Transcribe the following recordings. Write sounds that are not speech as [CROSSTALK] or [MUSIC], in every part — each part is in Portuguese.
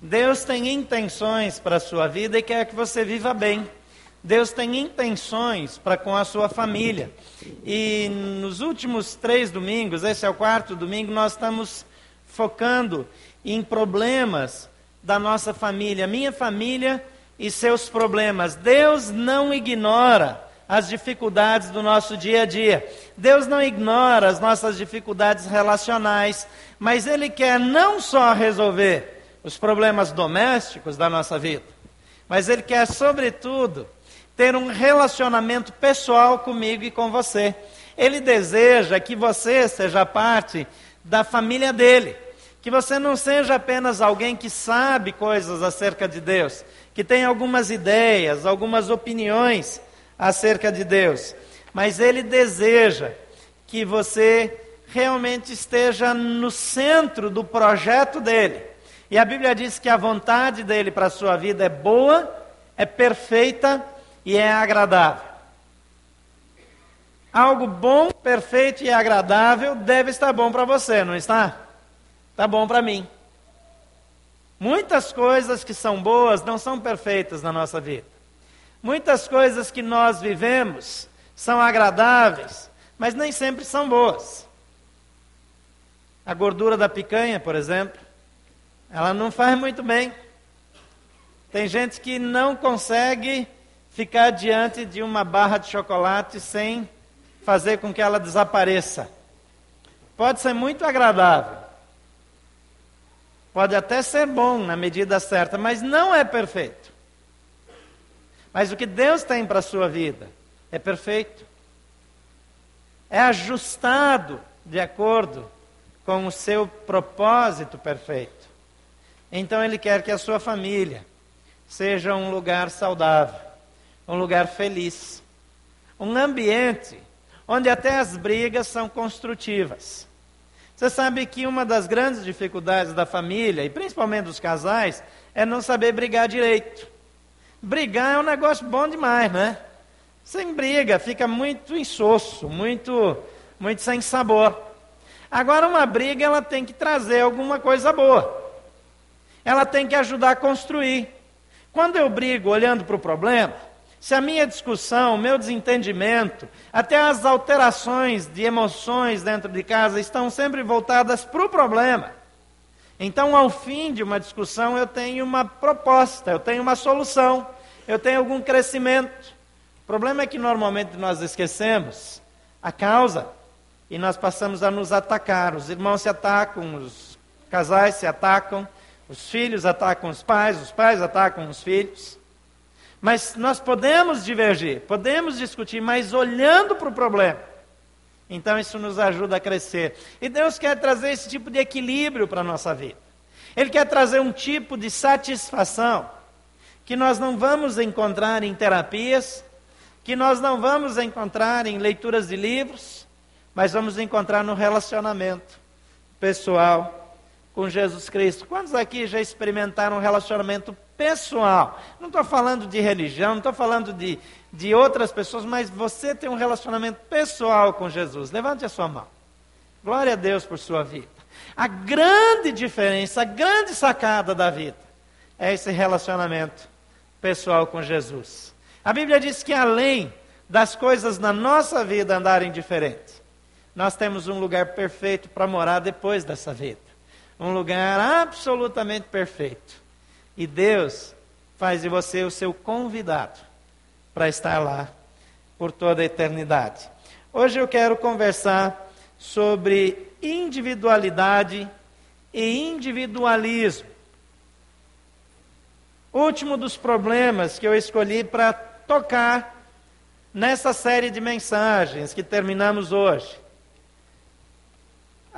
Deus tem intenções para a sua vida e quer que você viva bem. Deus tem intenções para com a sua família. E nos últimos três domingos, esse é o quarto domingo, nós estamos focando em problemas da nossa família, minha família e seus problemas. Deus não ignora as dificuldades do nosso dia a dia. Deus não ignora as nossas dificuldades relacionais, mas Ele quer não só resolver os problemas domésticos da nossa vida, mas Ele quer, sobretudo, ter um relacionamento pessoal comigo e com você. Ele deseja que você seja parte da família dele. Que você não seja apenas alguém que sabe coisas acerca de Deus, que tem algumas ideias, algumas opiniões acerca de Deus, mas ele deseja que você realmente esteja no centro do projeto dele. E a Bíblia diz que a vontade dele para a sua vida é boa, é perfeita e é agradável. Algo bom, perfeito e agradável deve estar bom para você, não está? Está bom para mim. Muitas coisas que são boas não são perfeitas na nossa vida. Muitas coisas que nós vivemos são agradáveis, mas nem sempre são boas. A gordura da picanha, por exemplo, ela não faz muito bem. Tem gente que não consegue ficar diante de uma barra de chocolate sem fazer com que ela desapareça. Pode ser muito agradável. Pode até ser bom na medida certa, mas não é perfeito. Mas o que Deus tem para a sua vida é perfeito. É ajustado de acordo com o seu propósito perfeito. Então Ele quer que a sua família seja um lugar saudável um lugar feliz, um ambiente onde até as brigas são construtivas. Você sabe que uma das grandes dificuldades da família, e principalmente dos casais, é não saber brigar direito. Brigar é um negócio bom demais, né? Sem briga, fica muito insosso, muito, muito sem sabor. Agora, uma briga, ela tem que trazer alguma coisa boa. Ela tem que ajudar a construir. Quando eu brigo olhando para o problema, se a minha discussão, o meu desentendimento, até as alterações de emoções dentro de casa estão sempre voltadas para o problema. Então, ao fim de uma discussão, eu tenho uma proposta, eu tenho uma solução, eu tenho algum crescimento. O problema é que normalmente nós esquecemos a causa e nós passamos a nos atacar. Os irmãos se atacam, os casais se atacam, os filhos atacam os pais, os pais atacam os filhos. Mas nós podemos divergir, podemos discutir, mas olhando para o problema. Então isso nos ajuda a crescer. E Deus quer trazer esse tipo de equilíbrio para a nossa vida. Ele quer trazer um tipo de satisfação que nós não vamos encontrar em terapias, que nós não vamos encontrar em leituras de livros, mas vamos encontrar no relacionamento pessoal com Jesus Cristo. Quantos aqui já experimentaram um relacionamento pessoal. Não estou falando de religião, não estou falando de, de outras pessoas, mas você tem um relacionamento pessoal com Jesus. Levante a sua mão. Glória a Deus por sua vida. A grande diferença, a grande sacada da vida é esse relacionamento pessoal com Jesus. A Bíblia diz que além das coisas na nossa vida andarem diferentes, nós temos um lugar perfeito para morar depois dessa vida. Um lugar absolutamente perfeito e Deus faz de você o seu convidado para estar lá por toda a eternidade. Hoje eu quero conversar sobre individualidade e individualismo. Último dos problemas que eu escolhi para tocar nessa série de mensagens que terminamos hoje.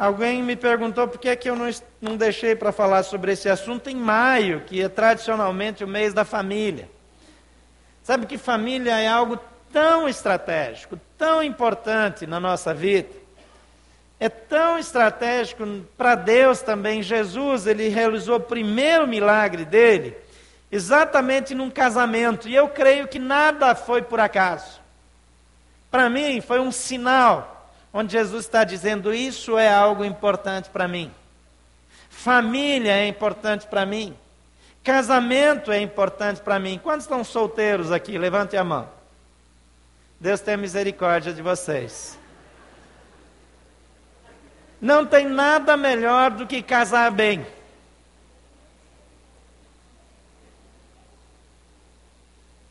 Alguém me perguntou por que, é que eu não, não deixei para falar sobre esse assunto em maio, que é tradicionalmente o mês da família. Sabe que família é algo tão estratégico, tão importante na nossa vida. É tão estratégico para Deus também. Jesus, ele realizou o primeiro milagre dele exatamente num casamento. E eu creio que nada foi por acaso. Para mim, foi um sinal onde Jesus está dizendo: Isso é algo importante para mim. Família é importante para mim. Casamento é importante para mim. Quantos estão solteiros aqui? Levante a mão. Deus tenha misericórdia de vocês. Não tem nada melhor do que casar bem.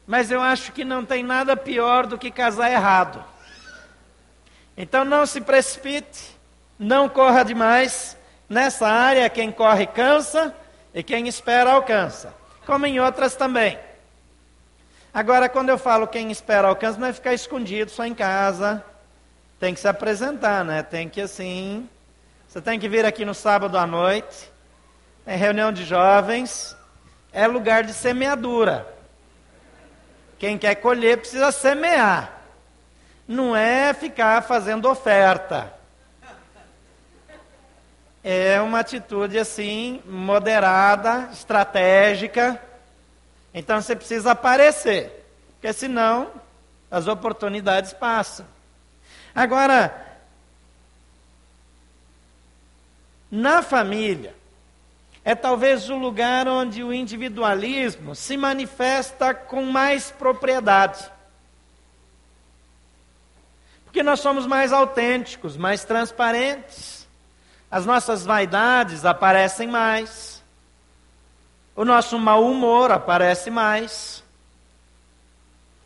Mas eu acho que não tem nada pior do que casar errado. Então não se precipite, não corra demais. Nessa área, quem corre cansa e quem espera alcança. Como em outras também. Agora, quando eu falo quem espera alcança, não é ficar escondido só em casa. Tem que se apresentar, né? Tem que assim. Você tem que vir aqui no sábado à noite. É reunião de jovens. É lugar de semeadura. Quem quer colher precisa semear. Não é ficar fazendo oferta. É uma atitude assim, moderada, estratégica. Então você precisa aparecer, porque senão as oportunidades passam. Agora, na família, é talvez o lugar onde o individualismo se manifesta com mais propriedade. Porque nós somos mais autênticos, mais transparentes. As nossas vaidades aparecem mais. O nosso mau humor aparece mais.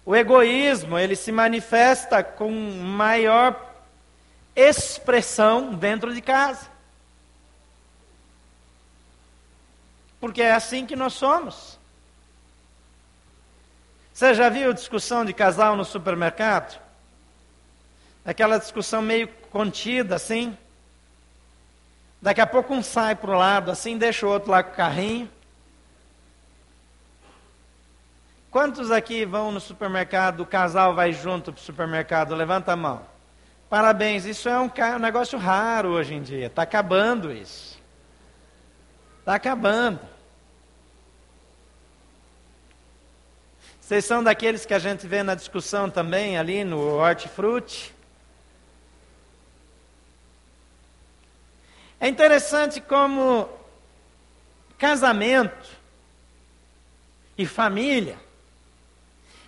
O egoísmo, ele se manifesta com maior expressão dentro de casa. porque é assim que nós somos. Você já viu discussão de casal no supermercado? Aquela discussão meio contida, assim. Daqui a pouco um sai para o lado, assim, deixa o outro lá com o carrinho. Quantos aqui vão no supermercado, o casal vai junto para o supermercado? Levanta a mão. Parabéns, isso é um, um negócio raro hoje em dia. Está acabando isso. Está acabando. Vocês são daqueles que a gente vê na discussão também ali no hortifruti? É interessante como casamento e família,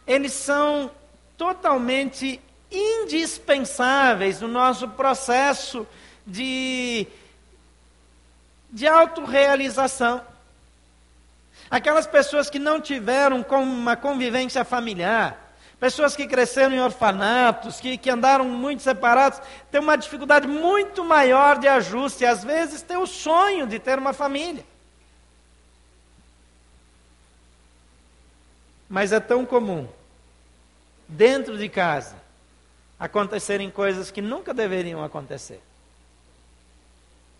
eles são totalmente indispensáveis no nosso processo de, de autorrealização. Aquelas pessoas que não tiveram uma convivência familiar, pessoas que cresceram em orfanatos, que, que andaram muito separados, têm uma dificuldade muito maior de ajuste, às vezes têm o sonho de ter uma família. Mas é tão comum, dentro de casa, acontecerem coisas que nunca deveriam acontecer,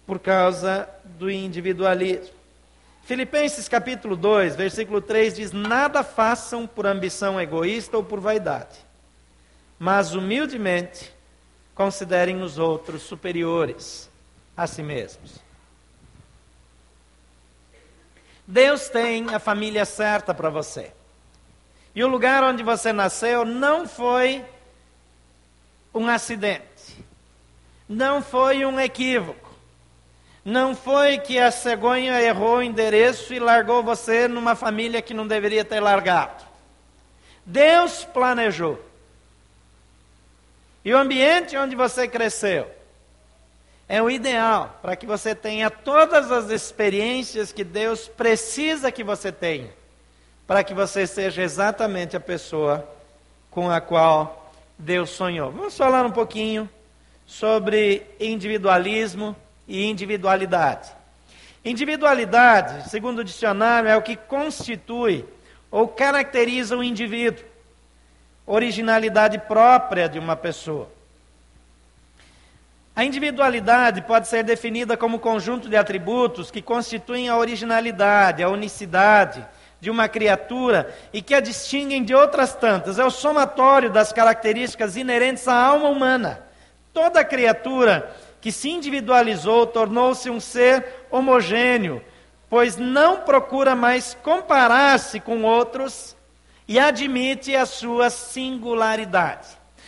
por causa do individualismo. Filipenses capítulo 2, versículo 3 diz: Nada façam por ambição egoísta ou por vaidade, mas humildemente considerem os outros superiores a si mesmos. Deus tem a família certa para você. E o lugar onde você nasceu não foi um acidente, não foi um equívoco não foi que a cegonha errou o endereço e largou você numa família que não deveria ter largado. Deus planejou. E o ambiente onde você cresceu é o ideal para que você tenha todas as experiências que Deus precisa que você tenha, para que você seja exatamente a pessoa com a qual Deus sonhou. Vamos falar um pouquinho sobre individualismo e individualidade. Individualidade, segundo o dicionário, é o que constitui ou caracteriza o indivíduo, originalidade própria de uma pessoa. A individualidade pode ser definida como conjunto de atributos que constituem a originalidade, a unicidade de uma criatura e que a distinguem de outras tantas. É o somatório das características inerentes à alma humana. Toda criatura que se individualizou, tornou-se um ser homogêneo, pois não procura mais comparar-se com outros e admite a sua singularidade.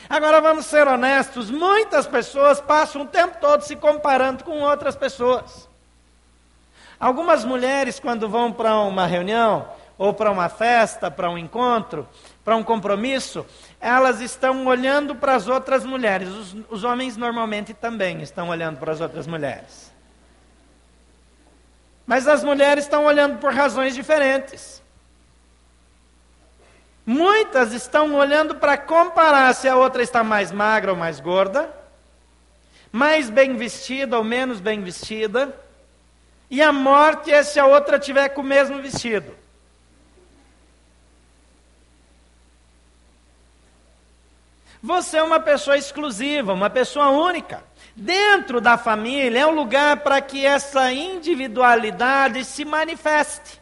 Agora vamos ser honestos, muitas pessoas passam o tempo todo se comparando com outras pessoas. Algumas mulheres, quando vão para uma reunião, ou para uma festa, para um encontro, para um compromisso, elas estão olhando para as outras mulheres. Os, os homens normalmente também estão olhando para as outras mulheres. Mas as mulheres estão olhando por razões diferentes. Muitas estão olhando para comparar se a outra está mais magra ou mais gorda, mais bem vestida ou menos bem vestida, e a morte é se a outra tiver com o mesmo vestido. Você é uma pessoa exclusiva, uma pessoa única. Dentro da família é um lugar para que essa individualidade se manifeste.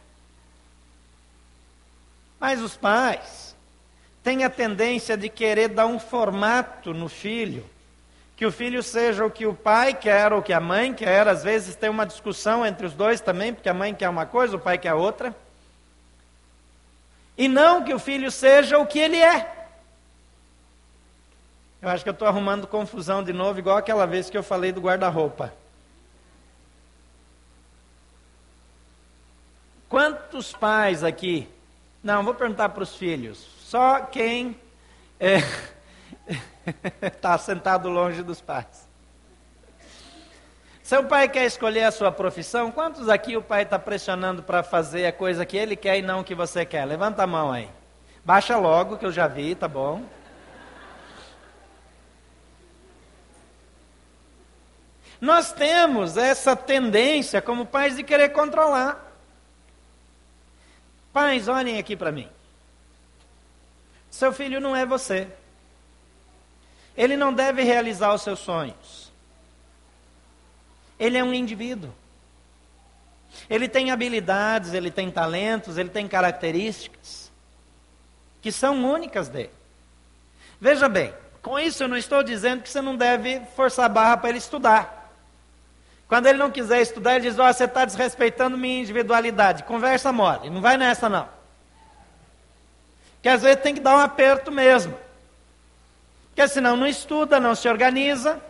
Mas os pais têm a tendência de querer dar um formato no filho, que o filho seja o que o pai quer ou que a mãe quer. Às vezes tem uma discussão entre os dois também, porque a mãe quer uma coisa, o pai quer outra. E não que o filho seja o que ele é. Eu acho que eu estou arrumando confusão de novo, igual aquela vez que eu falei do guarda-roupa. Quantos pais aqui? Não, vou perguntar para os filhos. Só quem está é, [LAUGHS] sentado longe dos pais. Seu pai quer escolher a sua profissão? Quantos aqui o pai está pressionando para fazer a coisa que ele quer e não que você quer? Levanta a mão aí. Baixa logo, que eu já vi, tá bom? Nós temos essa tendência, como pais, de querer controlar. Pais, olhem aqui para mim. Seu filho não é você. Ele não deve realizar os seus sonhos. Ele é um indivíduo. Ele tem habilidades, ele tem talentos, ele tem características que são únicas dele. Veja bem, com isso eu não estou dizendo que você não deve forçar a barra para ele estudar. Quando ele não quiser estudar, ele diz: Ó, oh, você está desrespeitando minha individualidade. Conversa mole, não vai nessa não. Que às vezes tem que dar um aperto mesmo. Porque senão não estuda, não se organiza.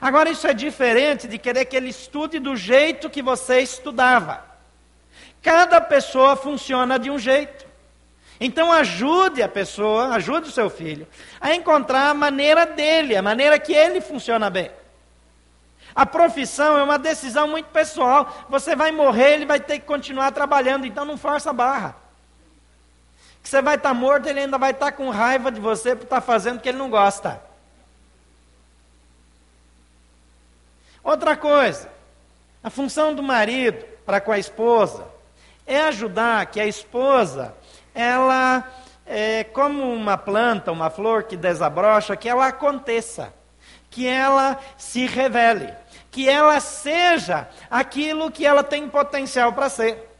Agora, isso é diferente de querer que ele estude do jeito que você estudava. Cada pessoa funciona de um jeito. Então ajude a pessoa, ajude o seu filho a encontrar a maneira dele, a maneira que ele funciona bem. A profissão é uma decisão muito pessoal. Você vai morrer, ele vai ter que continuar trabalhando, então não força a barra. Que você vai estar morto, ele ainda vai estar com raiva de você por estar fazendo o que ele não gosta. Outra coisa, a função do marido para com a esposa é ajudar que a esposa, ela, é, como uma planta, uma flor que desabrocha, que ela aconteça, que ela se revele que ela seja aquilo que ela tem potencial para ser.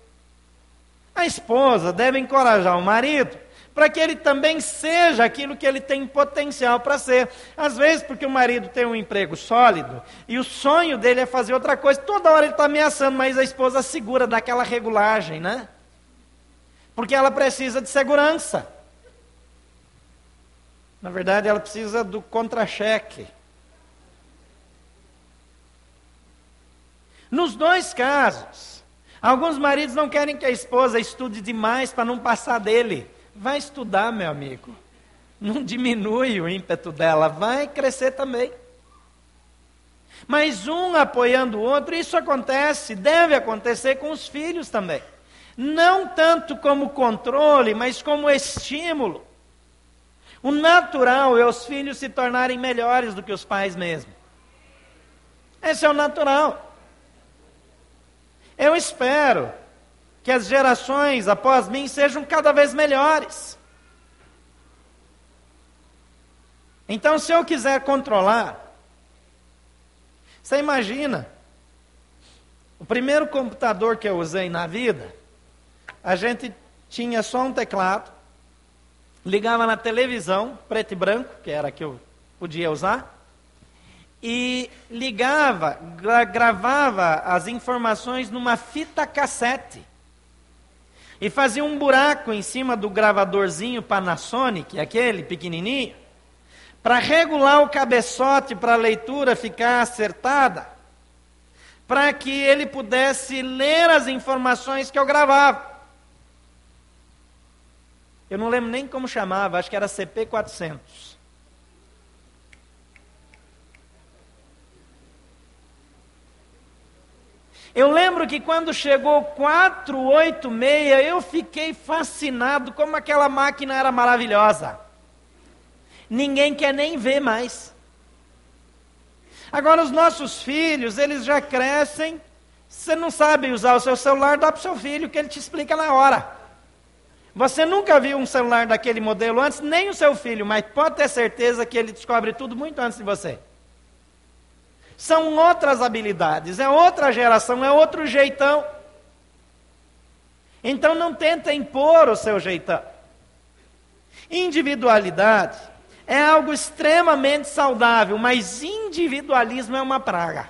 A esposa deve encorajar o marido para que ele também seja aquilo que ele tem potencial para ser. Às vezes, porque o marido tem um emprego sólido e o sonho dele é fazer outra coisa, toda hora ele está ameaçando, mas a esposa segura daquela regulagem, né? Porque ela precisa de segurança. Na verdade, ela precisa do contra-cheque. Nos dois casos, alguns maridos não querem que a esposa estude demais para não passar dele. Vai estudar, meu amigo. Não diminui o ímpeto dela, vai crescer também. Mas um apoiando o outro, isso acontece, deve acontecer com os filhos também. Não tanto como controle, mas como estímulo. O natural é os filhos se tornarem melhores do que os pais mesmo. Esse é o natural. Eu espero que as gerações após mim sejam cada vez melhores. Então, se eu quiser controlar, você imagina, o primeiro computador que eu usei na vida, a gente tinha só um teclado, ligava na televisão, preto e branco, que era a que eu podia usar, e ligava, gra gravava as informações numa fita cassete. E fazia um buraco em cima do gravadorzinho Panasonic, aquele pequenininho, para regular o cabeçote para a leitura ficar acertada, para que ele pudesse ler as informações que eu gravava. Eu não lembro nem como chamava, acho que era CP400. Eu lembro que quando chegou 486, eu fiquei fascinado como aquela máquina era maravilhosa. Ninguém quer nem ver mais. Agora, os nossos filhos, eles já crescem. Você não sabe usar o seu celular, dá para o seu filho, que ele te explica na hora. Você nunca viu um celular daquele modelo antes, nem o seu filho, mas pode ter certeza que ele descobre tudo muito antes de você. São outras habilidades, é outra geração, é outro jeitão. Então não tenta impor o seu jeitão. Individualidade é algo extremamente saudável, mas individualismo é uma praga.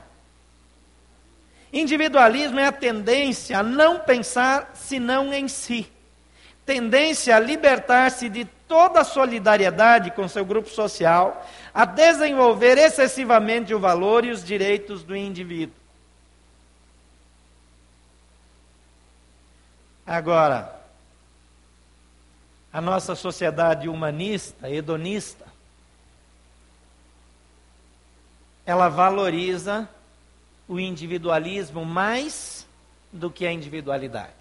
Individualismo é a tendência a não pensar senão em si, tendência a libertar-se de toda a solidariedade com seu grupo social, a desenvolver excessivamente o valor e os direitos do indivíduo. Agora, a nossa sociedade humanista, hedonista, ela valoriza o individualismo mais do que a individualidade.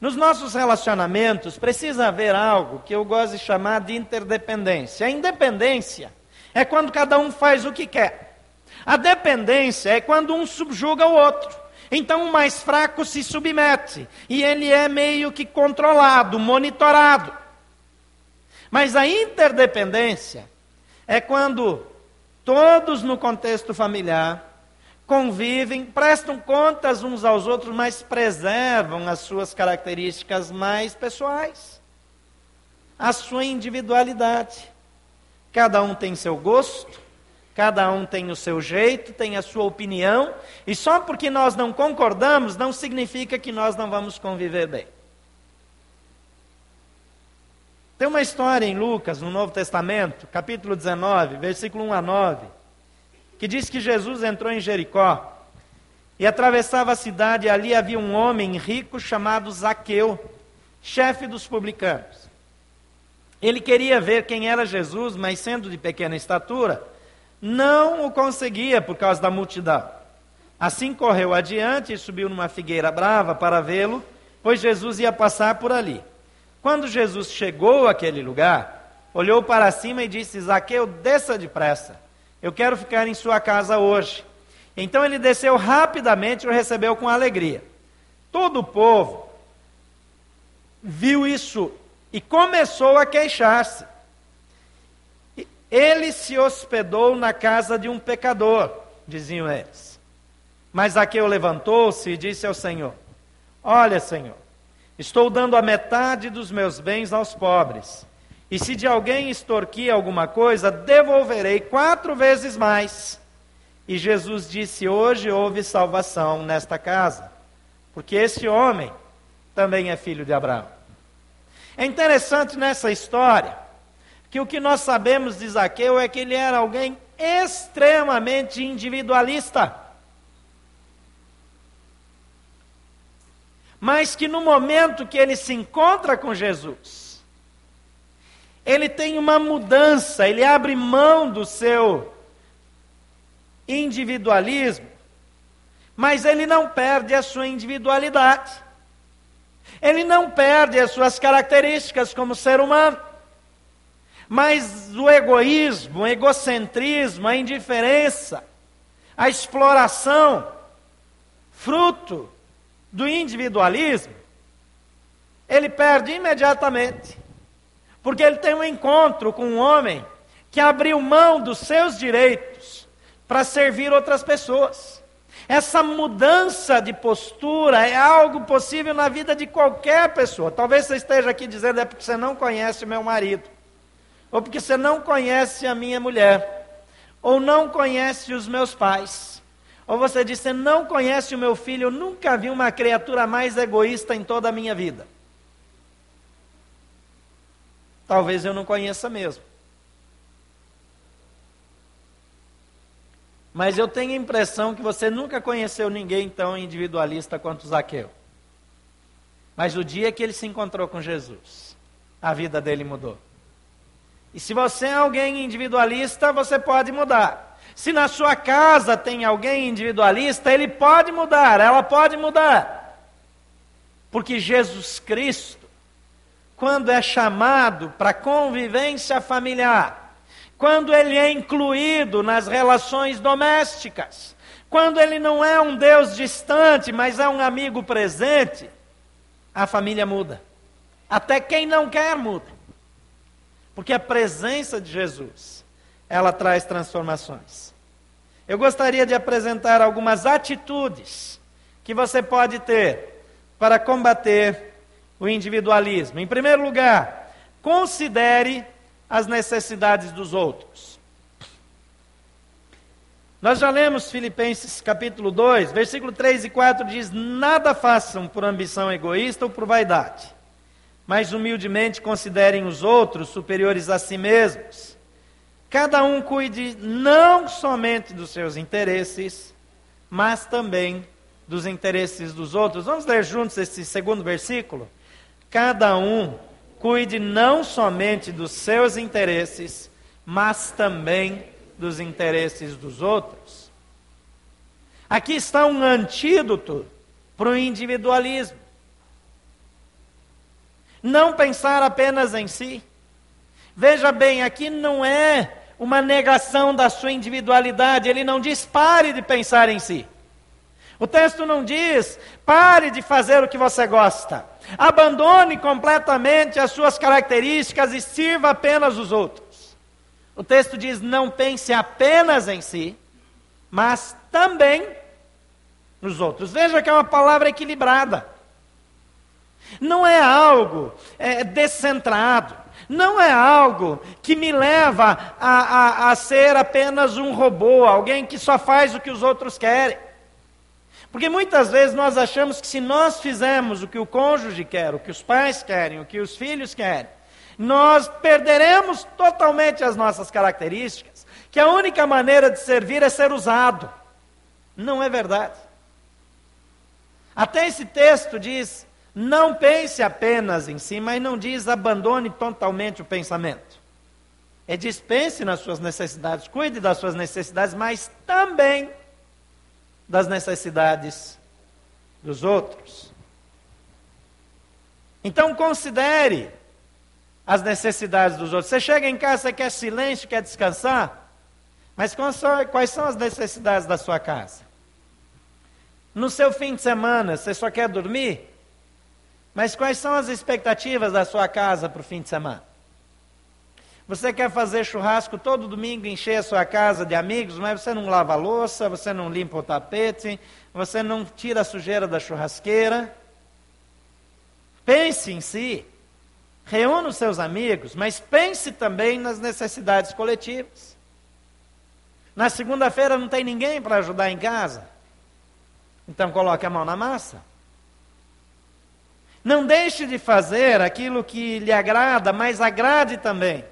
Nos nossos relacionamentos precisa haver algo que eu gosto de chamar de interdependência. A independência é quando cada um faz o que quer. A dependência é quando um subjuga o outro. Então o mais fraco se submete e ele é meio que controlado, monitorado. Mas a interdependência é quando todos no contexto familiar, convivem, prestam contas uns aos outros, mas preservam as suas características mais pessoais, a sua individualidade. Cada um tem seu gosto, cada um tem o seu jeito, tem a sua opinião, e só porque nós não concordamos não significa que nós não vamos conviver bem. Tem uma história em Lucas, no Novo Testamento, capítulo 19, versículo 1 a 9, que diz que Jesus entrou em Jericó e atravessava a cidade, e ali havia um homem rico chamado Zaqueu, chefe dos publicanos. Ele queria ver quem era Jesus, mas sendo de pequena estatura, não o conseguia por causa da multidão. Assim correu adiante e subiu numa figueira brava para vê-lo, pois Jesus ia passar por ali. Quando Jesus chegou àquele lugar, olhou para cima e disse: Zaqueu, desça depressa. Eu quero ficar em sua casa hoje. Então ele desceu rapidamente e o recebeu com alegria. Todo o povo viu isso e começou a queixar-se. Ele se hospedou na casa de um pecador, diziam eles. Mas Zaqueu levantou-se e disse ao Senhor: Olha, Senhor, Estou dando a metade dos meus bens aos pobres. E se de alguém extorquir alguma coisa, devolverei quatro vezes mais. E Jesus disse: Hoje houve salvação nesta casa, porque este homem também é filho de Abraão. É interessante nessa história que o que nós sabemos de Zaqueu é que ele era alguém extremamente individualista. mas que no momento que ele se encontra com Jesus, ele tem uma mudança, ele abre mão do seu individualismo, mas ele não perde a sua individualidade. Ele não perde as suas características como ser humano. Mas o egoísmo, o egocentrismo, a indiferença, a exploração, fruto do individualismo, ele perde imediatamente. Porque ele tem um encontro com um homem que abriu mão dos seus direitos para servir outras pessoas. Essa mudança de postura é algo possível na vida de qualquer pessoa. Talvez você esteja aqui dizendo é porque você não conhece meu marido, ou porque você não conhece a minha mulher, ou não conhece os meus pais. Ou você diz: Você não conhece o meu filho, eu nunca vi uma criatura mais egoísta em toda a minha vida. Talvez eu não conheça mesmo. Mas eu tenho a impressão que você nunca conheceu ninguém tão individualista quanto Zaqueu. Mas o dia que ele se encontrou com Jesus, a vida dele mudou. E se você é alguém individualista, você pode mudar. Se na sua casa tem alguém individualista, ele pode mudar, ela pode mudar. Porque Jesus Cristo, quando é chamado para convivência familiar, quando ele é incluído nas relações domésticas, quando ele não é um Deus distante, mas é um amigo presente, a família muda. Até quem não quer muda. Porque a presença de Jesus, ela traz transformações. Eu gostaria de apresentar algumas atitudes que você pode ter para combater o individualismo. Em primeiro lugar, considere as necessidades dos outros. Nós já lemos Filipenses capítulo 2, versículo 3 e 4 diz: Nada façam por ambição egoísta ou por vaidade, mas humildemente considerem os outros superiores a si mesmos. Cada um cuide não somente dos seus interesses, mas também dos interesses dos outros. Vamos ler juntos esse segundo versículo? Cada um cuide não somente dos seus interesses, mas também dos interesses dos outros. Aqui está um antídoto para o individualismo. Não pensar apenas em si. Veja bem, aqui não é uma negação da sua individualidade, ele não diz pare de pensar em si. O texto não diz pare de fazer o que você gosta. Abandone completamente as suas características e sirva apenas os outros. O texto diz: não pense apenas em si, mas também nos outros. Veja que é uma palavra equilibrada. Não é algo é, descentrado. Não é algo que me leva a, a, a ser apenas um robô, alguém que só faz o que os outros querem. Porque muitas vezes nós achamos que se nós fizermos o que o cônjuge quer, o que os pais querem, o que os filhos querem, nós perderemos totalmente as nossas características, que a única maneira de servir é ser usado. Não é verdade. Até esse texto diz: não pense apenas em si, mas não diz abandone totalmente o pensamento. É dispense nas suas necessidades, cuide das suas necessidades, mas também das necessidades dos outros. Então considere as necessidades dos outros. Você chega em casa, você quer silêncio, quer descansar, mas quais são as necessidades da sua casa? No seu fim de semana, você só quer dormir? Mas quais são as expectativas da sua casa para o fim de semana? Você quer fazer churrasco todo domingo, encher a sua casa de amigos, mas você não lava a louça, você não limpa o tapete, você não tira a sujeira da churrasqueira. Pense em si reúna os seus amigos, mas pense também nas necessidades coletivas. Na segunda-feira não tem ninguém para ajudar em casa. Então coloque a mão na massa. Não deixe de fazer aquilo que lhe agrada, mas agrade também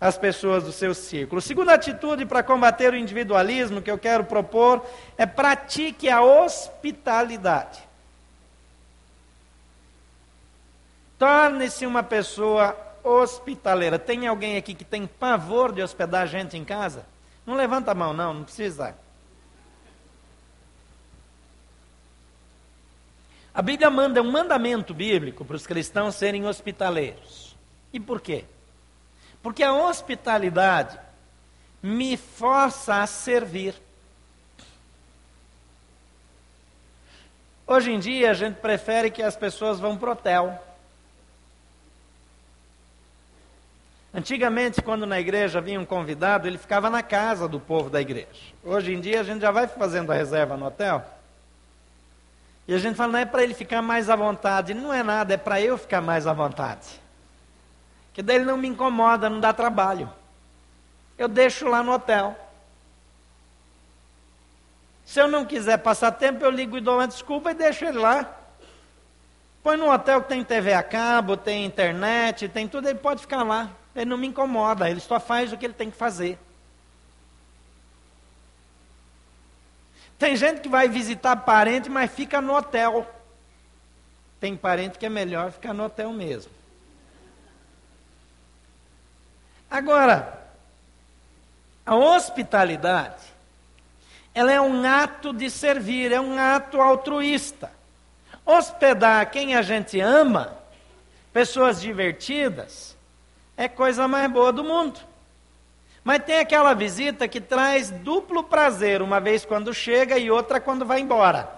as pessoas do seu círculo. Segunda atitude para combater o individualismo que eu quero propor é pratique a hospitalidade. Torne-se uma pessoa hospitaleira. Tem alguém aqui que tem pavor de hospedar gente em casa? Não levanta a mão, não, não precisa. A Bíblia manda um mandamento bíblico para os cristãos serem hospitaleiros. E por quê? Porque a hospitalidade me força a servir. Hoje em dia a gente prefere que as pessoas vão para o hotel. Antigamente, quando na igreja vinha um convidado, ele ficava na casa do povo da igreja. Hoje em dia, a gente já vai fazendo a reserva no hotel. E a gente fala, não é para ele ficar mais à vontade. Não é nada, é para eu ficar mais à vontade. Que daí ele não me incomoda, não dá trabalho. Eu deixo lá no hotel. Se eu não quiser passar tempo, eu ligo e dou uma desculpa e deixo ele lá. Põe num hotel que tem TV a cabo, tem internet, tem tudo, ele pode ficar lá. Ele não me incomoda, ele só faz o que ele tem que fazer. Tem gente que vai visitar parente, mas fica no hotel. Tem parente que é melhor ficar no hotel mesmo. Agora, a hospitalidade, ela é um ato de servir, é um ato altruísta. Hospedar quem a gente ama, pessoas divertidas, é coisa mais boa do mundo. Mas tem aquela visita que traz duplo prazer, uma vez quando chega e outra quando vai embora.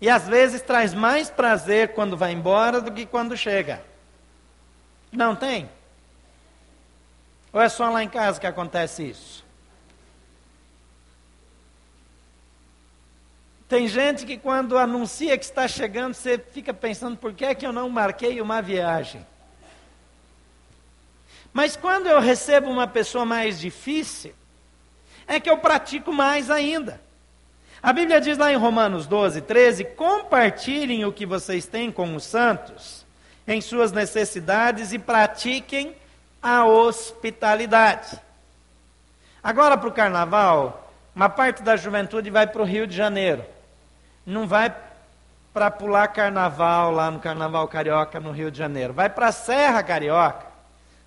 E às vezes traz mais prazer quando vai embora do que quando chega. Não tem? Ou é só lá em casa que acontece isso? Tem gente que quando anuncia que está chegando, você fica pensando, por que é que eu não marquei uma viagem? Mas quando eu recebo uma pessoa mais difícil, é que eu pratico mais ainda. A Bíblia diz lá em Romanos 12, 13: compartilhem o que vocês têm com os santos em suas necessidades e pratiquem a hospitalidade. Agora para o carnaval, uma parte da juventude vai para o Rio de Janeiro. Não vai para pular carnaval lá no Carnaval Carioca no Rio de Janeiro. Vai para a Serra Carioca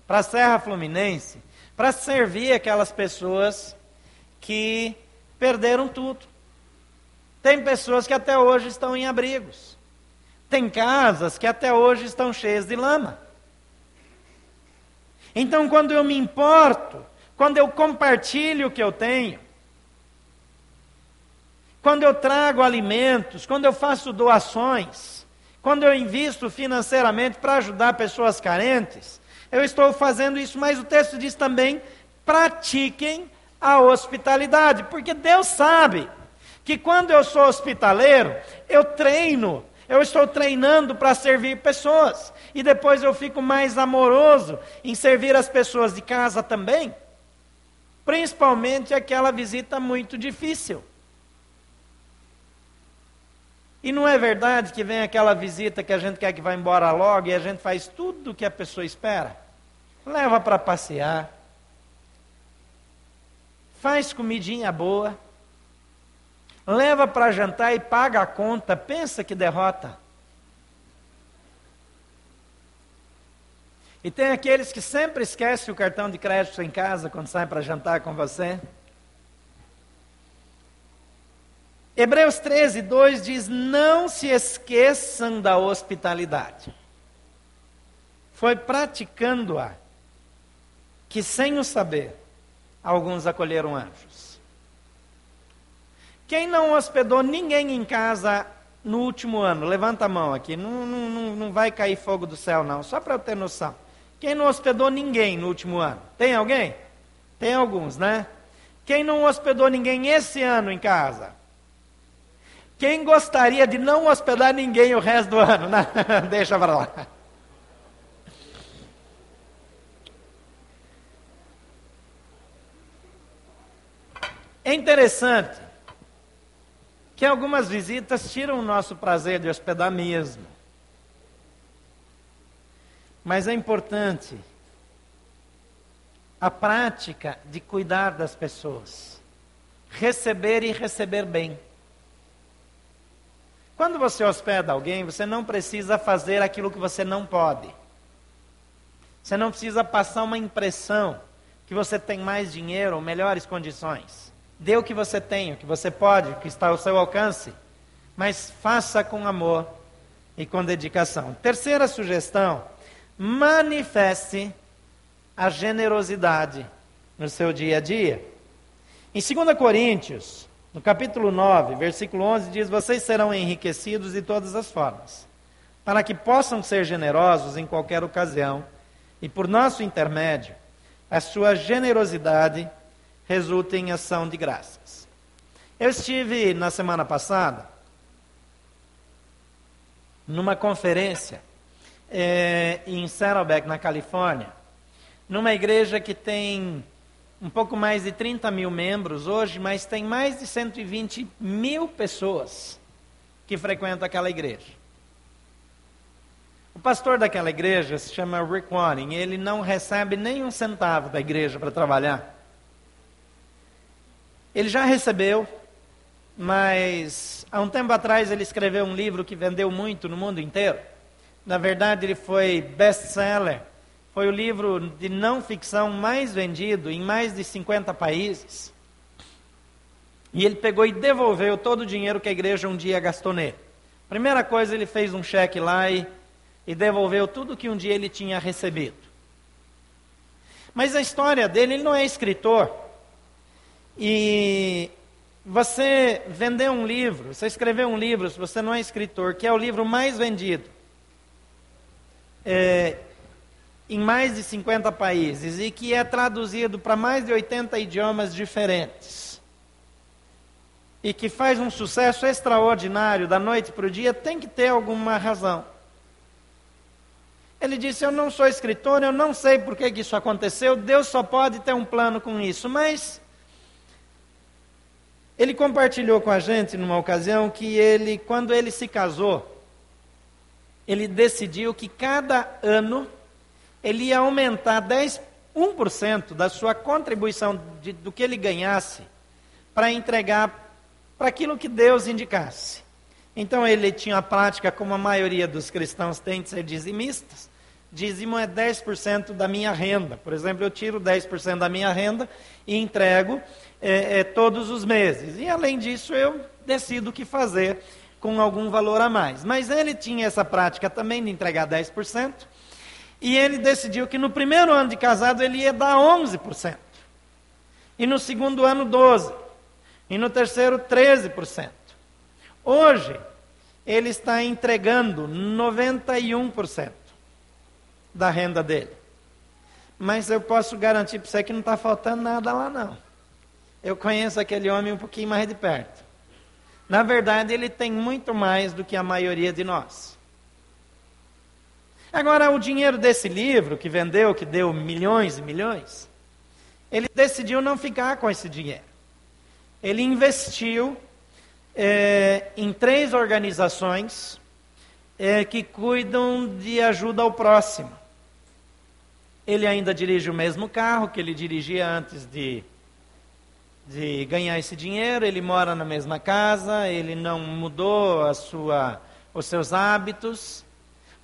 para a Serra Fluminense, para servir aquelas pessoas que perderam tudo. Tem pessoas que até hoje estão em abrigos. Tem casas que até hoje estão cheias de lama. Então, quando eu me importo, quando eu compartilho o que eu tenho, quando eu trago alimentos, quando eu faço doações, quando eu invisto financeiramente para ajudar pessoas carentes, eu estou fazendo isso, mas o texto diz também: pratiquem a hospitalidade, porque Deus sabe que quando eu sou hospitaleiro, eu treino, eu estou treinando para servir pessoas, e depois eu fico mais amoroso em servir as pessoas de casa também, principalmente aquela visita muito difícil. E não é verdade que vem aquela visita que a gente quer que vá embora logo e a gente faz tudo o que a pessoa espera? leva para passear, faz comidinha boa, leva para jantar e paga a conta, pensa que derrota. E tem aqueles que sempre esquecem o cartão de crédito em casa quando saem para jantar com você. Hebreus 13, 2 diz: Não se esqueçam da hospitalidade. Foi praticando-a que sem o saber, alguns acolheram anjos. Quem não hospedou ninguém em casa no último ano? Levanta a mão aqui. Não, não, não vai cair fogo do céu, não. Só para eu ter noção. Quem não hospedou ninguém no último ano? Tem alguém? Tem alguns, né? Quem não hospedou ninguém esse ano em casa? Quem gostaria de não hospedar ninguém o resto do ano? [LAUGHS] Deixa para lá. É interessante algumas visitas tiram o nosso prazer de hospedar mesmo. Mas é importante a prática de cuidar das pessoas, receber e receber bem. Quando você hospeda alguém, você não precisa fazer aquilo que você não pode. Você não precisa passar uma impressão que você tem mais dinheiro ou melhores condições. Dê o que você tem, o que você pode, o que está ao seu alcance, mas faça com amor e com dedicação. Terceira sugestão: manifeste a generosidade no seu dia a dia. Em 2 Coríntios, no capítulo 9, versículo 11, diz: Vocês serão enriquecidos de todas as formas, para que possam ser generosos em qualquer ocasião, e por nosso intermédio, a sua generosidade resulta em ação de graças. Eu estive na semana passada numa conferência é, em Saddleback, na Califórnia, numa igreja que tem um pouco mais de 30 mil membros hoje, mas tem mais de 120 mil pessoas que frequentam aquela igreja. O pastor daquela igreja se chama Rick Warren, ele não recebe nem um centavo da igreja para trabalhar. Ele já recebeu mas há um tempo atrás ele escreveu um livro que vendeu muito no mundo inteiro. Na verdade, ele foi best-seller. Foi o livro de não ficção mais vendido em mais de 50 países. E ele pegou e devolveu todo o dinheiro que a igreja um dia gastou nele. Primeira coisa, ele fez um cheque lá e, e devolveu tudo que um dia ele tinha recebido. Mas a história dele, ele não é escritor. E você vender um livro, você escrever um livro, se você não é escritor, que é o livro mais vendido é, em mais de 50 países e que é traduzido para mais de 80 idiomas diferentes e que faz um sucesso extraordinário da noite para o dia, tem que ter alguma razão. Ele disse: Eu não sou escritor, eu não sei por que, que isso aconteceu, Deus só pode ter um plano com isso, mas ele compartilhou com a gente numa ocasião que ele, quando ele se casou, ele decidiu que cada ano ele ia aumentar 10, 1% da sua contribuição de, do que ele ganhasse para entregar para aquilo que Deus indicasse. Então ele tinha a prática, como a maioria dos cristãos tem, de ser dizimistas. Dízimo é 10% da minha renda. Por exemplo, eu tiro 10% da minha renda e entrego é, é, todos os meses. E além disso, eu decido o que fazer com algum valor a mais. Mas ele tinha essa prática também de entregar 10%, e ele decidiu que no primeiro ano de casado ele ia dar 11%, e no segundo ano 12%, e no terceiro 13%. Hoje, ele está entregando 91% da renda dele. Mas eu posso garantir para você que não está faltando nada lá, não. Eu conheço aquele homem um pouquinho mais de perto. Na verdade, ele tem muito mais do que a maioria de nós. Agora, o dinheiro desse livro que vendeu, que deu milhões e milhões, ele decidiu não ficar com esse dinheiro. Ele investiu é, em três organizações é, que cuidam de ajuda ao próximo. Ele ainda dirige o mesmo carro que ele dirigia antes de de ganhar esse dinheiro, ele mora na mesma casa, ele não mudou a sua, os seus hábitos.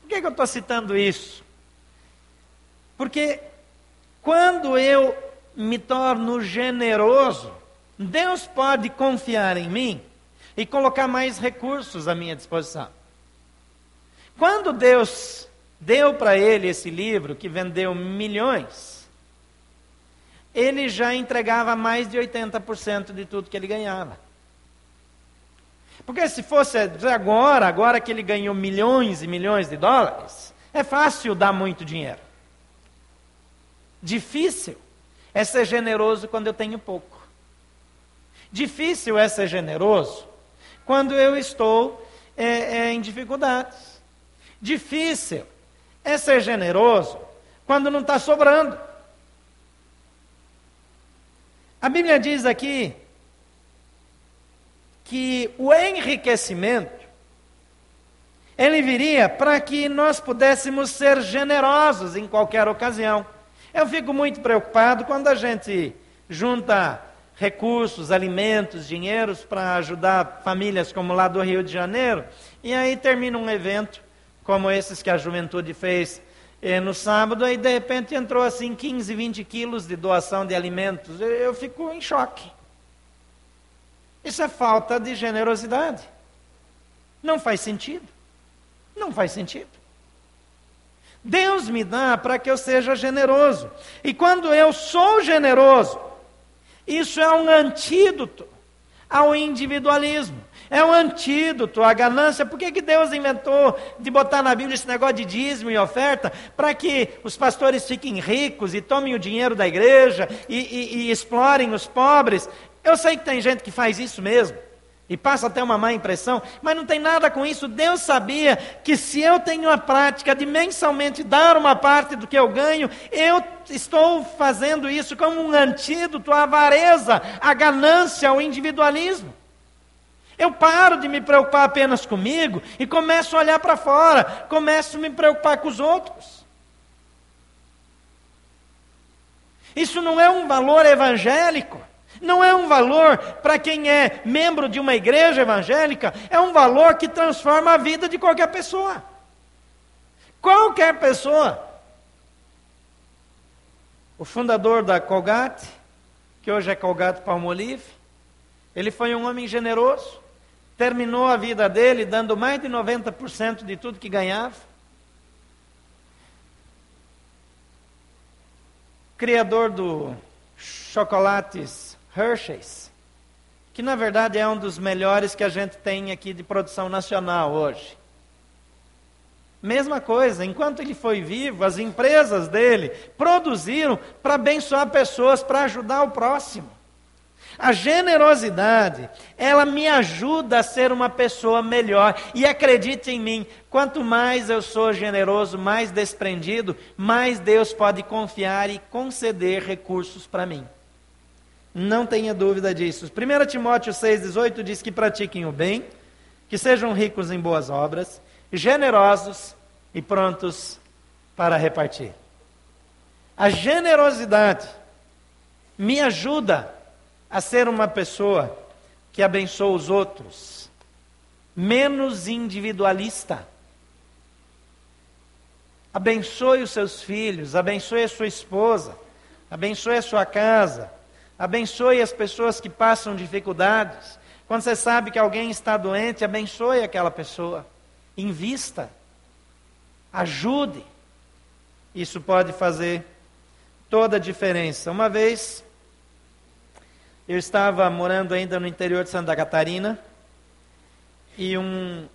Por que, que eu estou citando isso? Porque quando eu me torno generoso, Deus pode confiar em mim e colocar mais recursos à minha disposição. Quando Deus deu para ele esse livro, que vendeu milhões, ele já entregava mais de 80% de tudo que ele ganhava. Porque se fosse agora, agora que ele ganhou milhões e milhões de dólares, é fácil dar muito dinheiro. Difícil é ser generoso quando eu tenho pouco. Difícil é ser generoso quando eu estou é, é, em dificuldades. Difícil é ser generoso quando não está sobrando. A Bíblia diz aqui que o enriquecimento ele viria para que nós pudéssemos ser generosos em qualquer ocasião. Eu fico muito preocupado quando a gente junta recursos, alimentos, dinheiros para ajudar famílias como lá do Rio de Janeiro, e aí termina um evento como esses que a juventude fez e no sábado, aí de repente entrou assim 15, 20 quilos de doação de alimentos. Eu, eu fico em choque. Isso é falta de generosidade. Não faz sentido. Não faz sentido. Deus me dá para que eu seja generoso. E quando eu sou generoso, isso é um antídoto ao individualismo. É um antídoto à ganância. Por que, que Deus inventou de botar na Bíblia esse negócio de dízimo e oferta? Para que os pastores fiquem ricos e tomem o dinheiro da igreja e, e, e explorem os pobres. Eu sei que tem gente que faz isso mesmo. E passa até uma má impressão, mas não tem nada com isso. Deus sabia que se eu tenho a prática de mensalmente dar uma parte do que eu ganho, eu estou fazendo isso como um antídoto à avareza, à ganância, ao individualismo. Eu paro de me preocupar apenas comigo e começo a olhar para fora, começo a me preocupar com os outros. Isso não é um valor evangélico. Não é um valor para quem é membro de uma igreja evangélica, é um valor que transforma a vida de qualquer pessoa. Qualquer pessoa. O fundador da Colgate, que hoje é Colgate Palmolive, ele foi um homem generoso, terminou a vida dele dando mais de 90% de tudo que ganhava. Criador do chocolates Hershey's, que na verdade é um dos melhores que a gente tem aqui de produção nacional hoje. Mesma coisa, enquanto ele foi vivo, as empresas dele produziram para abençoar pessoas, para ajudar o próximo. A generosidade, ela me ajuda a ser uma pessoa melhor. E acredite em mim, quanto mais eu sou generoso, mais desprendido, mais Deus pode confiar e conceder recursos para mim. Não tenha dúvida disso. 1 Timóteo 6,18 diz que pratiquem o bem, que sejam ricos em boas obras, generosos e prontos para repartir. A generosidade me ajuda a ser uma pessoa que abençoa os outros, menos individualista. Abençoe os seus filhos, abençoe a sua esposa, abençoe a sua casa, abençoe as pessoas que passam dificuldades. Quando você sabe que alguém está doente, abençoe aquela pessoa, invista, ajude. Isso pode fazer toda a diferença. Uma vez, eu estava morando ainda no interior de Santa Catarina e um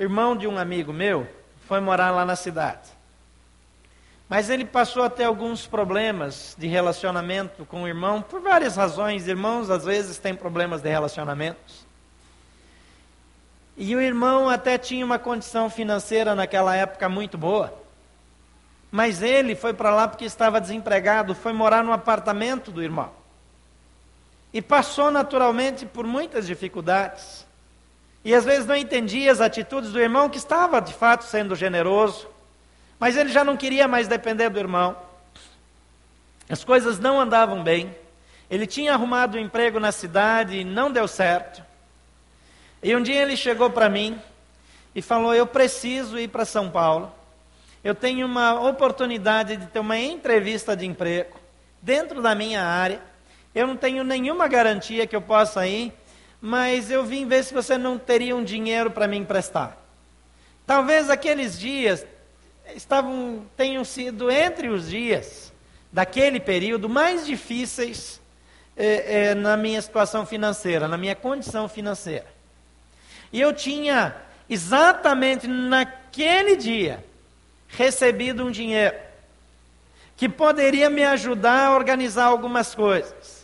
irmão de um amigo meu foi morar lá na cidade. Mas ele passou a ter alguns problemas de relacionamento com o irmão, por várias razões. Irmãos, às vezes, têm problemas de relacionamentos. E o irmão até tinha uma condição financeira naquela época muito boa. Mas ele foi para lá porque estava desempregado, foi morar no apartamento do irmão. E passou naturalmente por muitas dificuldades. E às vezes não entendia as atitudes do irmão, que estava de fato sendo generoso, mas ele já não queria mais depender do irmão. As coisas não andavam bem. Ele tinha arrumado um emprego na cidade e não deu certo. E um dia ele chegou para mim e falou: Eu preciso ir para São Paulo. Eu tenho uma oportunidade de ter uma entrevista de emprego dentro da minha área. Eu não tenho nenhuma garantia que eu possa ir, mas eu vim ver se você não teria um dinheiro para me emprestar. Talvez aqueles dias estavam tenham sido entre os dias daquele período mais difíceis eh, eh, na minha situação financeira, na minha condição financeira. E eu tinha exatamente naquele dia recebido um dinheiro que poderia me ajudar a organizar algumas coisas.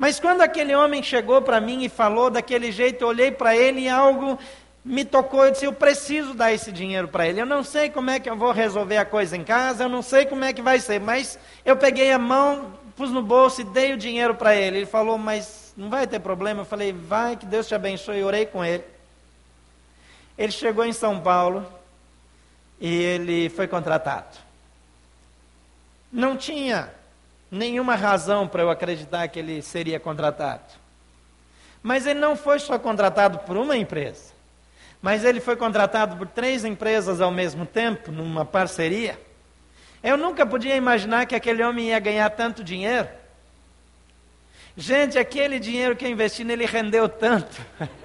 Mas quando aquele homem chegou para mim e falou daquele jeito, eu olhei para ele e algo me tocou. Eu disse: Eu preciso dar esse dinheiro para ele. Eu não sei como é que eu vou resolver a coisa em casa, eu não sei como é que vai ser. Mas eu peguei a mão, pus no bolso e dei o dinheiro para ele. Ele falou: Mas não vai ter problema. Eu falei: Vai, que Deus te abençoe. Eu orei com ele. Ele chegou em São Paulo e ele foi contratado. Não tinha nenhuma razão para eu acreditar que ele seria contratado. Mas ele não foi só contratado por uma empresa, mas ele foi contratado por três empresas ao mesmo tempo, numa parceria. Eu nunca podia imaginar que aquele homem ia ganhar tanto dinheiro. Gente, aquele dinheiro que eu investi nele rendeu tanto. [LAUGHS]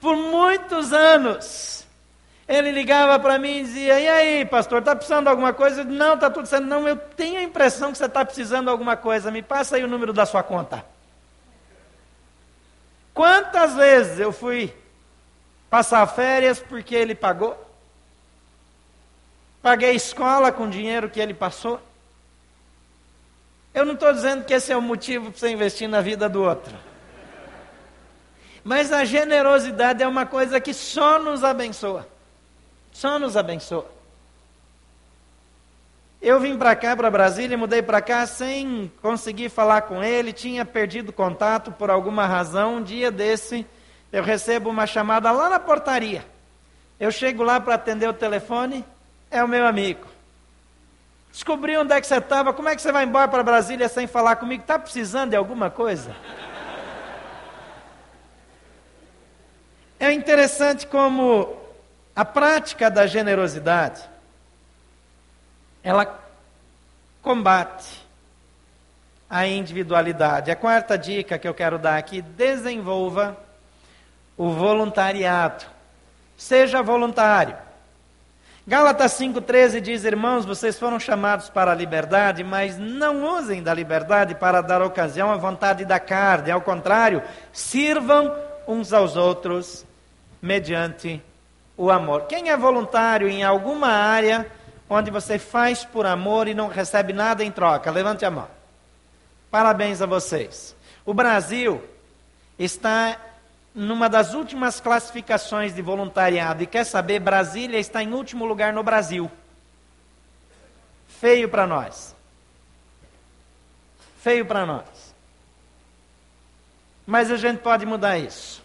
por muitos anos. Ele ligava para mim e dizia: E aí, pastor, está precisando de alguma coisa? não, está tudo certo. Não, eu tenho a impressão que você está precisando de alguma coisa. Me passa aí o número da sua conta. Quantas vezes eu fui passar férias porque ele pagou? Paguei escola com o dinheiro que ele passou? Eu não estou dizendo que esse é o motivo para você investir na vida do outro. Mas a generosidade é uma coisa que só nos abençoa. Só nos abençoa. Eu vim para cá, para Brasília, mudei para cá sem conseguir falar com ele, tinha perdido contato por alguma razão. Um dia desse, eu recebo uma chamada lá na portaria. Eu chego lá para atender o telefone, é o meu amigo. Descobriu onde é que você estava, como é que você vai embora para Brasília sem falar comigo? Está precisando de alguma coisa? É interessante como a prática da generosidade ela combate a individualidade. A quarta dica que eu quero dar aqui: desenvolva o voluntariado. Seja voluntário. Gálatas 5,13 diz: Irmãos, vocês foram chamados para a liberdade, mas não usem da liberdade para dar ocasião à vontade da carne. Ao contrário, sirvam uns aos outros mediante o amor. Quem é voluntário em alguma área onde você faz por amor e não recebe nada em troca? Levante a mão. Parabéns a vocês. O Brasil está numa das últimas classificações de voluntariado e quer saber, Brasília está em último lugar no Brasil. Feio para nós. Feio para nós. Mas a gente pode mudar isso.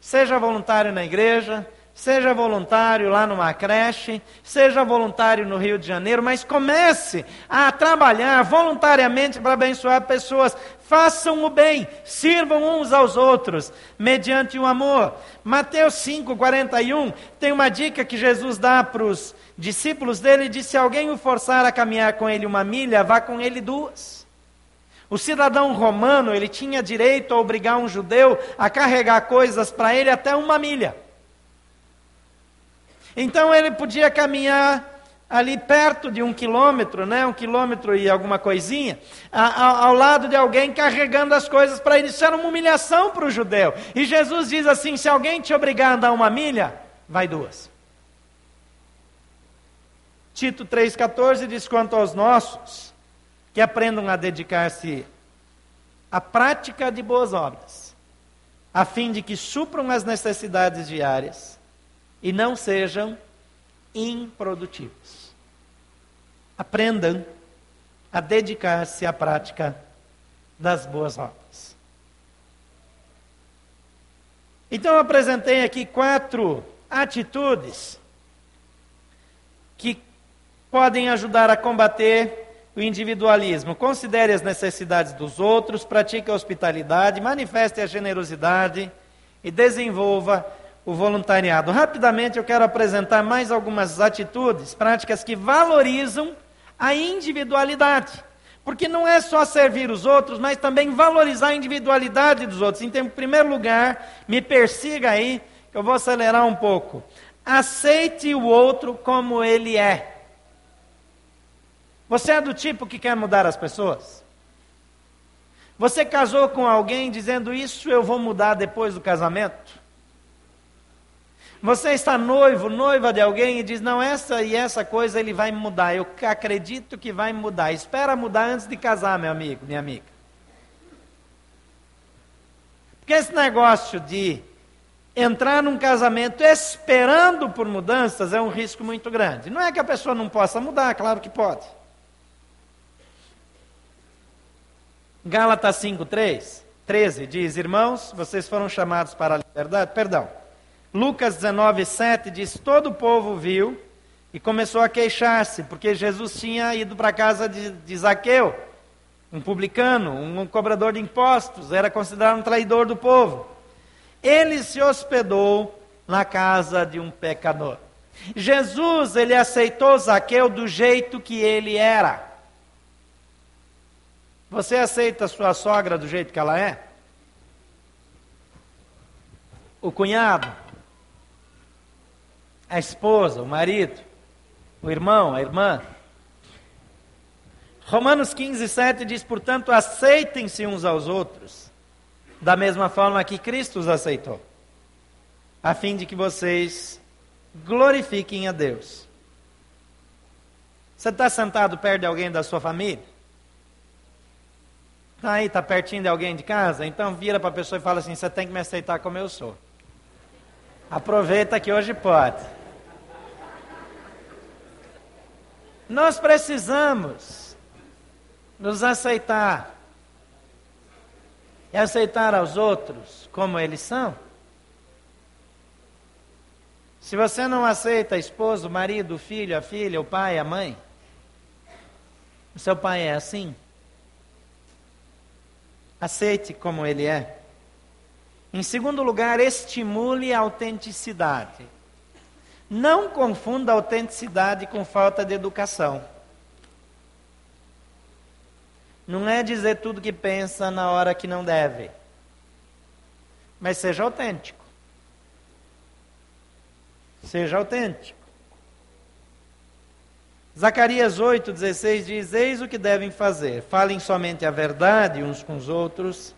Seja voluntário na igreja, seja voluntário lá numa creche, seja voluntário no Rio de Janeiro, mas comece a trabalhar voluntariamente para abençoar pessoas. Façam o bem, sirvam uns aos outros, mediante o amor. Mateus 5, 41 tem uma dica que Jesus dá para os discípulos dele: diz: se alguém o forçar a caminhar com ele uma milha, vá com ele duas. O cidadão romano, ele tinha direito a obrigar um judeu a carregar coisas para ele até uma milha. Então ele podia caminhar ali perto de um quilômetro, né, um quilômetro e alguma coisinha, a, a, ao lado de alguém carregando as coisas para ele. Isso era uma humilhação para o judeu. E Jesus diz assim: se alguém te obrigar a andar uma milha, vai duas. Tito 3,14 diz: quanto aos nossos, que aprendam a dedicar-se à prática de boas obras, a fim de que supram as necessidades diárias e não sejam improdutivos. Aprendam a dedicar-se à prática das boas obras. Então, eu apresentei aqui quatro atitudes que podem ajudar a combater o individualismo. Considere as necessidades dos outros, pratique a hospitalidade, manifeste a generosidade e desenvolva o voluntariado. Rapidamente eu quero apresentar mais algumas atitudes, práticas que valorizam a individualidade. Porque não é só servir os outros, mas também valorizar a individualidade dos outros. Então, em primeiro lugar, me persiga aí, que eu vou acelerar um pouco. Aceite o outro como ele é. Você é do tipo que quer mudar as pessoas? Você casou com alguém dizendo isso eu vou mudar depois do casamento? Você está noivo, noiva de alguém e diz: Não, essa e essa coisa ele vai mudar. Eu acredito que vai mudar. Espera mudar antes de casar, meu amigo, minha amiga. Porque esse negócio de entrar num casamento esperando por mudanças é um risco muito grande. Não é que a pessoa não possa mudar, claro que pode. Gálatas 5, 3, 13 diz: Irmãos, vocês foram chamados para a liberdade. Perdão. Lucas 19, 7 diz: Todo o povo viu e começou a queixar-se, porque Jesus tinha ido para a casa de, de Zaqueu, um publicano, um cobrador de impostos, era considerado um traidor do povo. Ele se hospedou na casa de um pecador. Jesus, ele aceitou Zaqueu do jeito que ele era. Você aceita sua sogra do jeito que ela é? O cunhado? A esposa, o marido? O irmão, a irmã? Romanos 15, 7 diz: portanto, aceitem-se uns aos outros, da mesma forma que Cristo os aceitou, a fim de que vocês glorifiquem a Deus. Você está sentado perto de alguém da sua família? Está aí, está pertinho de alguém de casa? Então vira para a pessoa e fala assim: você tem que me aceitar como eu sou. Aproveita que hoje pode. Nós precisamos nos aceitar e aceitar aos outros como eles são. Se você não aceita a esposa, o marido, o filho, a filha, o pai, a mãe, O seu pai é assim? Aceite como ele é. Em segundo lugar, estimule a autenticidade. Não confunda autenticidade com falta de educação. Não é dizer tudo que pensa na hora que não deve. Mas seja autêntico. Seja autêntico. Zacarias 8,16 diz: Eis o que devem fazer: falem somente a verdade uns com os outros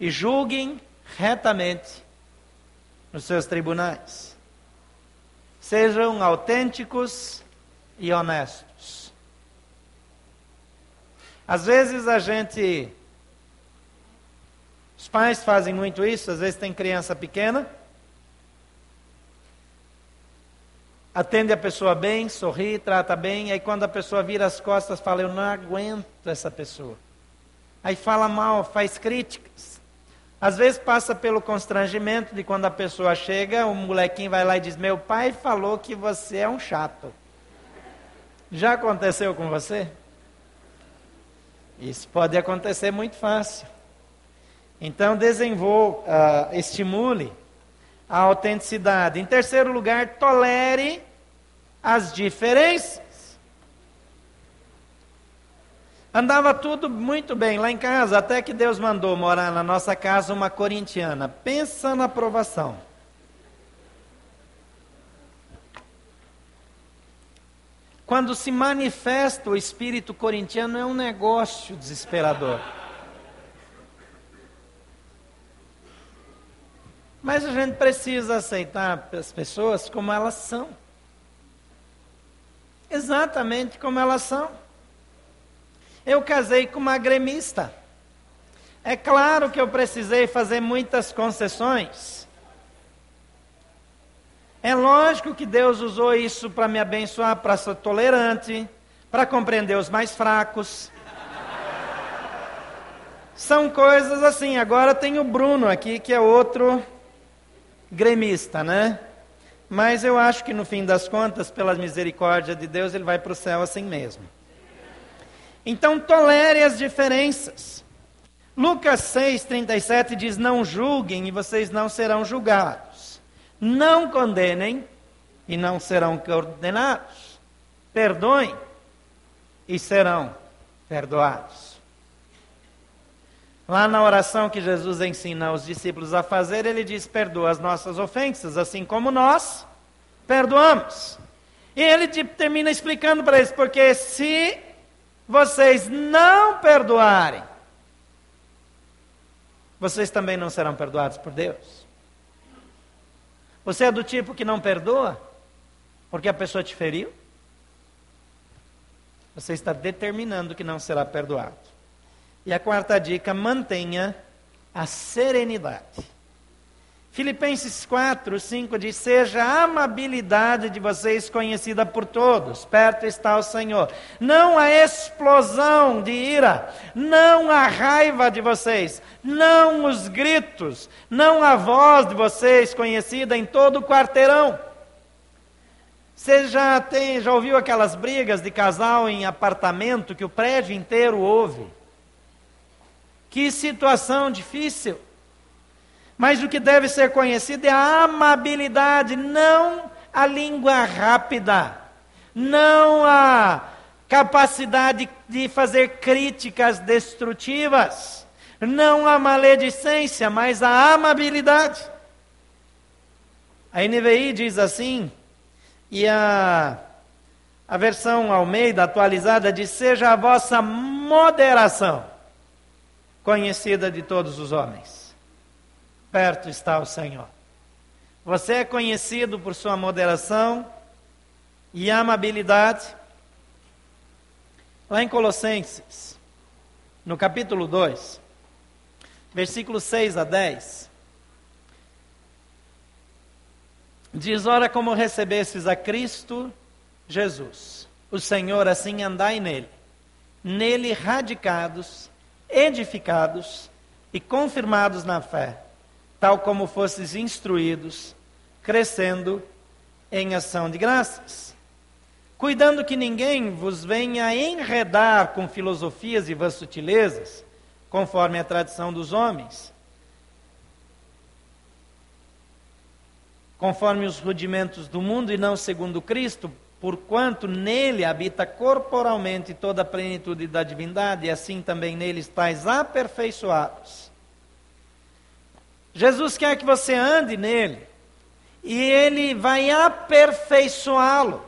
e julguem retamente nos seus tribunais. Sejam autênticos e honestos. Às vezes a gente. Os pais fazem muito isso, às vezes tem criança pequena. Atende a pessoa bem, sorri, trata bem, aí quando a pessoa vira as costas, fala: Eu não aguento essa pessoa. Aí fala mal, faz críticas. Às vezes passa pelo constrangimento de quando a pessoa chega, o molequinho vai lá e diz: Meu pai falou que você é um chato. Já aconteceu com você? Isso pode acontecer muito fácil. Então, desenvolva, uh, estimule a autenticidade. Em terceiro lugar, tolere as diferenças. Andava tudo muito bem lá em casa, até que Deus mandou morar na nossa casa uma corintiana. Pensa na aprovação. Quando se manifesta o espírito corintiano, é um negócio desesperador. Mas a gente precisa aceitar as pessoas como elas são. Exatamente como elas são. Eu casei com uma gremista. É claro que eu precisei fazer muitas concessões. É lógico que Deus usou isso para me abençoar, para ser tolerante, para compreender os mais fracos. São coisas assim. Agora tem o Bruno aqui, que é outro gremista, né? Mas eu acho que no fim das contas, pela misericórdia de Deus, ele vai para o céu assim mesmo. Então, tolere as diferenças. Lucas 6, 37 diz: Não julguem e vocês não serão julgados. Não condenem e não serão condenados. Perdoem e serão perdoados. Lá na oração que Jesus ensina aos discípulos a fazer, ele diz: Perdoa as nossas ofensas, assim como nós perdoamos. E ele termina explicando para eles: Porque se vocês não perdoarem, vocês também não serão perdoados por Deus. Você é do tipo que não perdoa porque a pessoa te feriu? Você está determinando que não será perdoado. E a quarta dica: mantenha a serenidade. Filipenses 4, 5 diz: Seja a amabilidade de vocês conhecida por todos, perto está o Senhor. Não a explosão de ira, não a raiva de vocês, não os gritos, não a voz de vocês conhecida em todo o quarteirão. Você já, tem, já ouviu aquelas brigas de casal em apartamento que o prédio inteiro ouve? Que situação difícil. Mas o que deve ser conhecido é a amabilidade, não a língua rápida, não a capacidade de fazer críticas destrutivas, não a maledicência, mas a amabilidade. A NVI diz assim, e a, a versão Almeida atualizada diz: seja a vossa moderação conhecida de todos os homens perto está o Senhor. Você é conhecido por sua moderação e amabilidade. Lá em Colossenses, no capítulo 2, versículos 6 a 10, diz: Ora, como recebestes a Cristo Jesus, o Senhor, assim andai nele, nele radicados, edificados e confirmados na fé tal como fostes instruídos, crescendo em ação de graças. cuidando que ninguém vos venha enredar com filosofias e vãs sutilezas, conforme a tradição dos homens, conforme os rudimentos do mundo e não segundo Cristo, porquanto nele habita corporalmente toda a plenitude da divindade, e assim também nele estáis aperfeiçoados. Jesus quer que você ande nele, e ele vai aperfeiçoá-lo,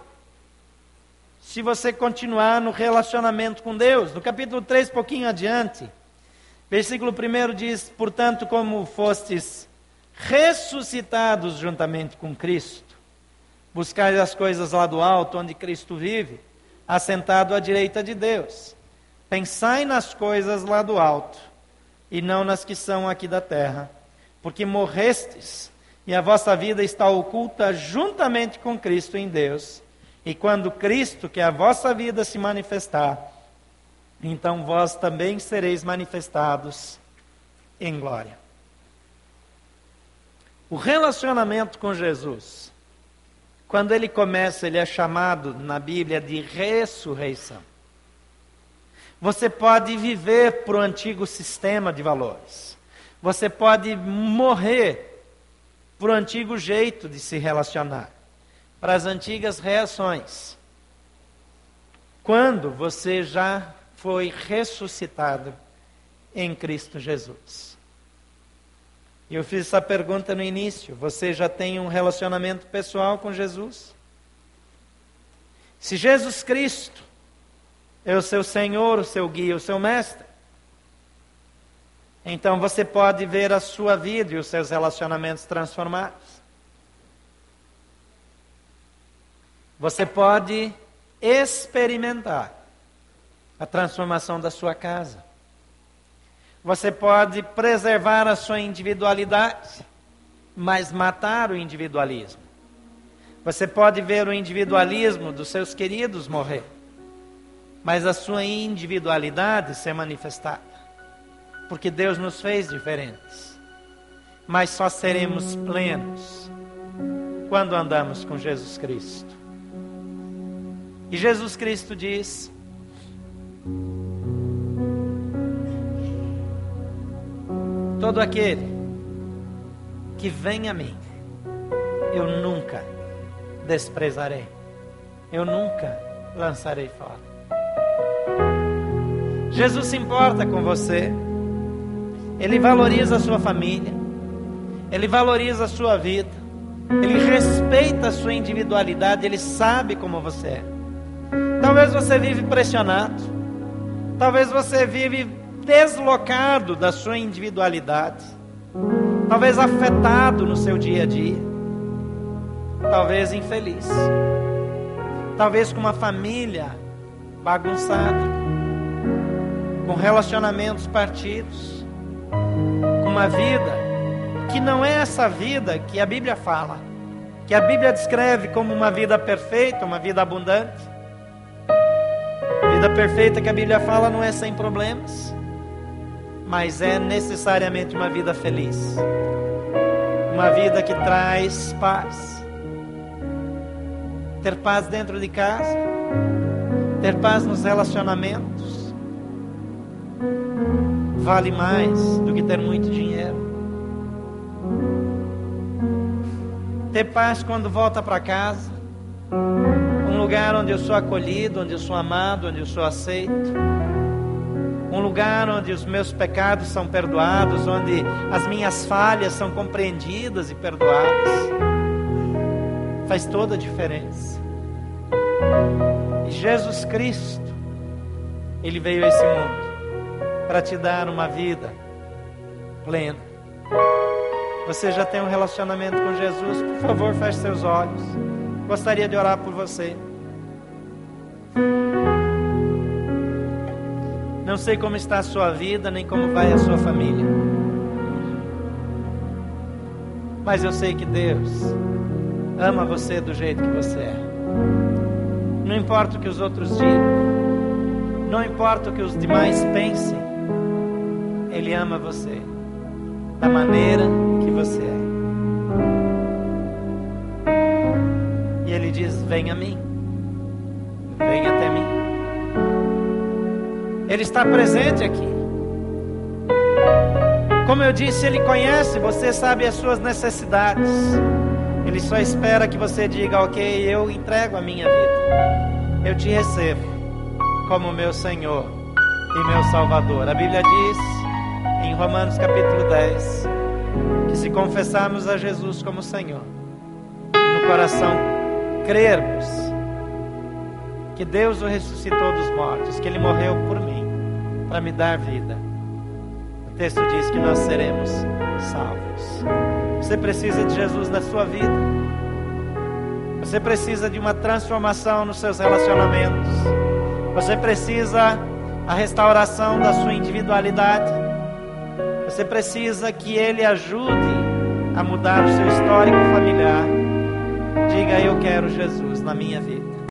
se você continuar no relacionamento com Deus. No capítulo 3, pouquinho adiante, versículo 1 diz: Portanto, como fostes ressuscitados juntamente com Cristo, buscai as coisas lá do alto, onde Cristo vive, assentado à direita de Deus. Pensai nas coisas lá do alto, e não nas que são aqui da terra, porque morrestes, e a vossa vida está oculta juntamente com Cristo em Deus. E quando Cristo, que é a vossa vida, se manifestar, então vós também sereis manifestados em glória. O relacionamento com Jesus quando ele começa, ele é chamado na Bíblia de ressurreição. Você pode viver para o antigo sistema de valores. Você pode morrer para o antigo jeito de se relacionar, para as antigas reações. Quando você já foi ressuscitado em Cristo Jesus. Eu fiz essa pergunta no início: você já tem um relacionamento pessoal com Jesus? Se Jesus Cristo é o seu Senhor, o seu guia, o seu mestre, então você pode ver a sua vida e os seus relacionamentos transformados. Você pode experimentar a transformação da sua casa. Você pode preservar a sua individualidade, mas matar o individualismo. Você pode ver o individualismo dos seus queridos morrer, mas a sua individualidade ser manifestada. Porque Deus nos fez diferentes. Mas só seremos plenos quando andamos com Jesus Cristo. E Jesus Cristo diz: Todo aquele que vem a mim, eu nunca desprezarei, eu nunca lançarei fora. Jesus se importa com você, Ele valoriza a sua família, Ele valoriza a sua vida, Ele respeita a sua individualidade, Ele sabe como você é. Talvez você vive pressionado, talvez você vive deslocado da sua individualidade, talvez afetado no seu dia a dia, talvez infeliz, talvez com uma família bagunçada, com relacionamentos partidos, uma vida que não é essa vida que a Bíblia fala, que a Bíblia descreve como uma vida perfeita, uma vida abundante. Vida perfeita que a Bíblia fala não é sem problemas mas é necessariamente uma vida feliz. Uma vida que traz paz. Ter paz dentro de casa, ter paz nos relacionamentos, vale mais do que ter muito dinheiro. Ter paz quando volta para casa, um lugar onde eu sou acolhido, onde eu sou amado, onde eu sou aceito um lugar onde os meus pecados são perdoados, onde as minhas falhas são compreendidas e perdoadas. Faz toda a diferença. E Jesus Cristo, Ele veio a esse mundo para te dar uma vida plena. Você já tem um relacionamento com Jesus? Por favor, feche seus olhos. Gostaria de orar por você. Não sei como está a sua vida, nem como vai a sua família. Mas eu sei que Deus ama você do jeito que você é. Não importa o que os outros digam, não importa o que os demais pensem, Ele ama você da maneira que você é. E Ele diz: Vem a mim, venha até mim. Ele está presente aqui. Como eu disse, Ele conhece, você sabe as suas necessidades. Ele só espera que você diga: Ok, eu entrego a minha vida. Eu te recebo como meu Senhor e meu Salvador. A Bíblia diz Romanos capítulo 10 que se confessarmos a Jesus como Senhor, no coração crermos que Deus o ressuscitou dos mortos, que Ele morreu por mim, para me dar vida. O texto diz que nós seremos salvos. Você precisa de Jesus na sua vida. Você precisa de uma transformação nos seus relacionamentos. Você precisa a restauração da sua individualidade. Você precisa que Ele ajude a mudar o seu histórico familiar. Diga: Eu quero Jesus na minha vida.